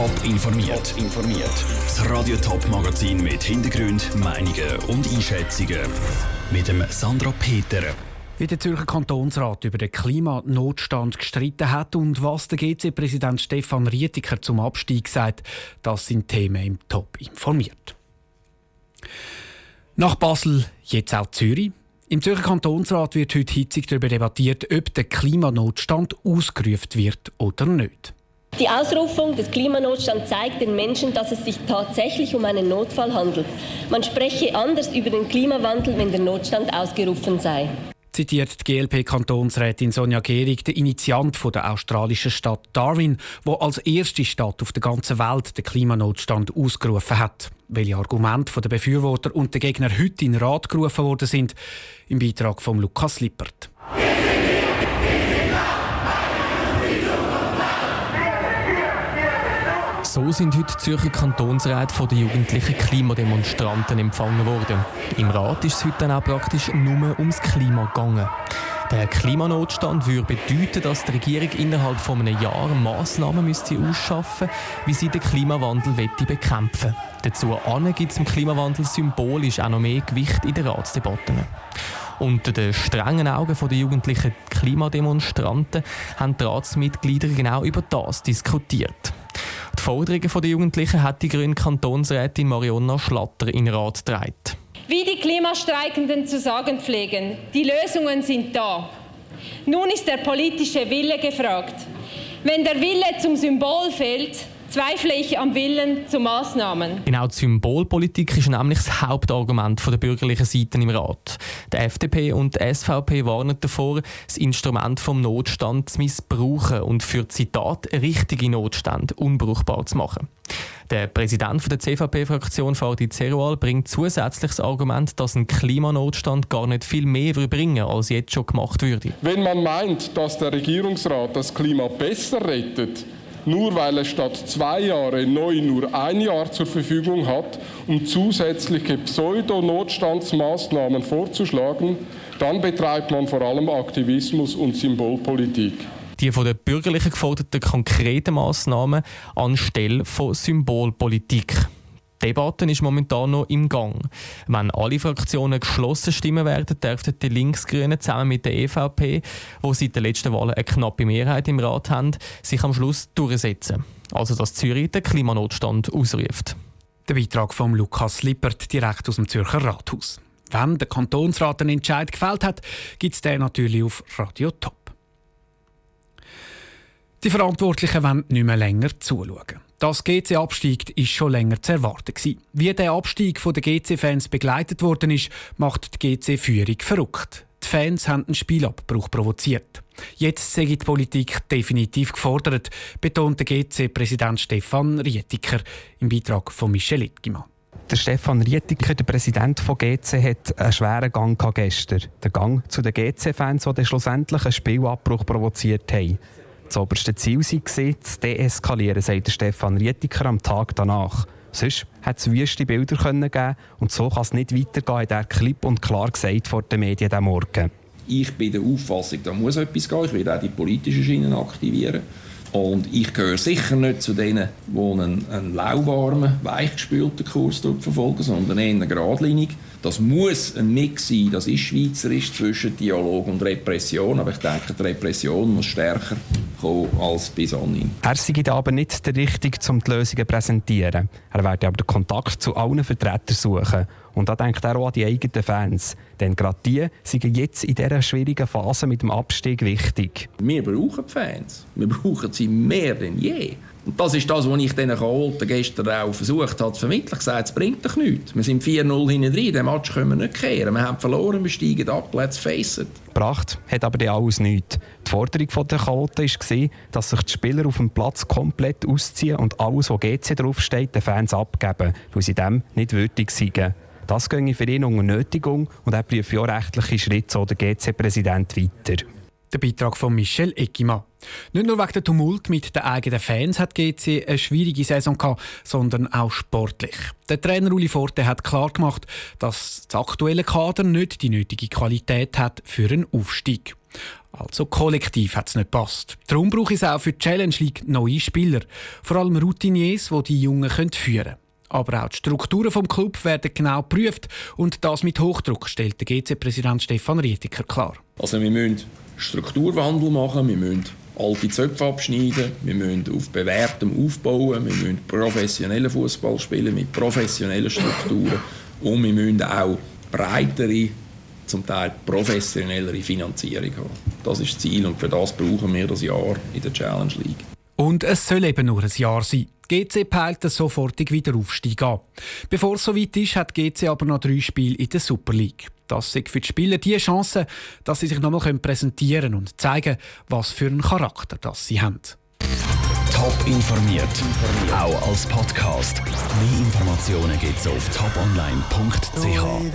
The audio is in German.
Top informiert. informiert. Das Radio Top Magazin mit Hintergrund, Meinungen und Einschätzungen mit dem Sandra Peter. Wie der Zürcher Kantonsrat über den Klimanotstand gestritten hat und was der GC-Präsident Stefan Rietiker zum Abstieg sagt, das sind Themen im Top informiert. Nach Basel jetzt auch Zürich. Im Zürcher Kantonsrat wird heute hitzig darüber debattiert, ob der Klimanotstand ausgerufen wird oder nicht. Die Ausrufung des Klimanotstands zeigt den Menschen, dass es sich tatsächlich um einen Notfall handelt. Man spreche anders über den Klimawandel, wenn der Notstand ausgerufen sei zitiert die GLP-Kantonsrätin Sonja Gehrig, der Initiant der australischen Stadt Darwin, wo als erste Stadt auf der ganzen Welt den Klimanotstand ausgerufen hat. Welche Argumente der Befürworter und der Gegner heute in Rat gerufen worden sind, im Beitrag von Lukas Lippert. So sind heute die Zürcher Kantonsräte von den jugendlichen Klimademonstranten empfangen worden. Im Rat ist es heute dann auch praktisch nur ums Klima gegangen. Der Klimanotstand würde bedeuten, dass die Regierung innerhalb von einem Jahr Massnahmen müsste ausschaffen wie sie den Klimawandel wette bekämpfen Dazu gibt es im Klimawandel symbolisch auch noch mehr Gewicht in den Ratsdebatten. Unter den strengen Augen der jugendlichen Klimademonstranten haben die Ratsmitglieder genau über das diskutiert. Die Forderungen der Jugendlichen hat die grüne Kantonsrätin Marionna Schlatter in den Rat getragen. Wie die Klimastreikenden zu sagen pflegen, die Lösungen sind da. Nun ist der politische Wille gefragt. Wenn der Wille zum Symbol fehlt, zweifle ich am Willen zu Massnahmen. Genau die Symbolpolitik ist nämlich das Hauptargument der bürgerlichen Seite im Rat. Die FDP und die SVP warnen davor, das Instrument vom Notstand zu missbrauchen und für Zitat richtige Notstände unbrauchbar zu machen. Der Präsident der CVP-Fraktion, Fadi Zerual, bringt zusätzliches Argument, dass ein Klimanotstand gar nicht viel mehr bringen als jetzt schon gemacht würde. Wenn man meint, dass der Regierungsrat das Klima besser rettet, nur weil er statt zwei Jahre neu nur ein Jahr zur Verfügung hat, um zusätzliche Pseudo-Notstandsmaßnahmen vorzuschlagen, dann betreibt man vor allem Aktivismus und Symbolpolitik die von den Bürgerlichen geforderten konkreten Massnahmen anstelle von Symbolpolitik. Die Debatte ist momentan noch im Gang. Wenn alle Fraktionen geschlossen stimmen werden, dürften die Linksgrünen zusammen mit der EVP, wo seit den letzten Wahlen eine knappe Mehrheit im Rat haben, sich am Schluss durchsetzen. Also dass Zürich den Klimanotstand ausruft. Der Beitrag von Lukas Lippert direkt aus dem Zürcher Rathaus. Wenn der Kantonsrat einen Entscheid gefällt hat, gibt es den natürlich auf Radio Top. Die Verantwortlichen wollen nicht mehr länger zuschauen. Das GC-Abstieg ist schon länger zu erwarten. Wie der Abstieg der GC-Fans begleitet worden ist, macht die GC-Führung verrückt. Die Fans haben einen Spielabbruch provoziert. Jetzt sei die Politik definitiv gefordert, betont der GC-Präsident Stefan Rietiker im Beitrag von Michel Ittgimann. Der Stefan Rietiker, der Präsident von GC, hat einen schweren Gang gestern. Der Gang zu den GC-Fans, die schlussendlich einen Spielabbruch provoziert haben. Das oberste Ziel war, zu deeskalieren, sagt Stefan Rietiker am Tag danach. Sonst hat es wüste Bilder geben und so kann es nicht weitergehen, hat er klipp und klar gesagt vor den Medien diesen Morgen. Ich bin der Auffassung, da muss etwas gehen. Ich werde auch die politischen Schienen aktivieren. Und ich gehöre sicher nicht zu denen, die einen, einen lauwarmen, weichgespülten Kurs verfolgen, sondern eher geradlinig. Das muss ein Mix sein, das ist schweizerisch zwischen Dialog und Repression, aber ich denke, die Repression muss stärker als bis anhin. Er sei aber nicht der Richtige, um die Lösungen zu präsentieren. Er werde aber den Kontakt zu allen Vertretern suchen. Und da denkt er auch an die eigenen Fans. Denn gerade die sind jetzt in dieser schwierigen Phase mit dem Abstieg wichtig. Wir brauchen Fans. Wir brauchen sie mehr denn je. Und das ist das, was ich den Holten gestern auch versucht habe zu vermitteln. Ich gesagt, es bringt doch nichts. Wir sind 4-0 hinten drin. Den Match können wir nicht kehren. Wir haben verloren, wir steigen ab. Let's face it. Gebracht hat aber die alles nichts. Die Forderung der Chaoten war, dass sich die Spieler auf dem Platz komplett ausziehen und alles, was GC draufsteht, den Fans abgeben, weil sie dem nicht würdig sind. Das ginge für ihn unter Nötigung und er prüfe auch rechtliche Schritte, so der GC-Präsident weiter. Der Beitrag von Michel Eckima. Nicht nur wegen der Tumult mit den eigenen Fans hat GC eine schwierige Saison gehabt, sondern auch sportlich. Der Trainer Uli Forte hat klar gemacht, dass das aktuelle Kader nicht die nötige Qualität hat für einen Aufstieg. Also kollektiv hat es nicht gepasst. Darum brauche es auch für die Challenge League neue Spieler. Vor allem Routiniers, die die Jungen führen können. Aber auch die Strukturen vom Club werden genau geprüft und das mit Hochdruck, stellt der GC-Präsident Stefan Rietiker klar. Also wir müssen Strukturwandel machen, wir müssen alte Zöpfe abschneiden, wir müssen auf bewährtem aufbauen, wir müssen professionellen Fußball spielen mit professionellen Strukturen und wir müssen auch breitere, zum Teil professionellere Finanzierung haben. Das ist das Ziel und für das brauchen wir das Jahr in der Challenge League. Und es soll eben nur ein Jahr sein. GC peilt den sofortigen Wiederaufstieg an. Bevor es soweit ist, hat GC aber noch drei Spiele in der Super League. Das ist für die Spieler die Chance, dass sie sich nochmal präsentieren und zeigen, was für einen Charakter das sie haben. Top informiert, auch als Podcast. Mehr Informationen gibt es auf toponline.ch.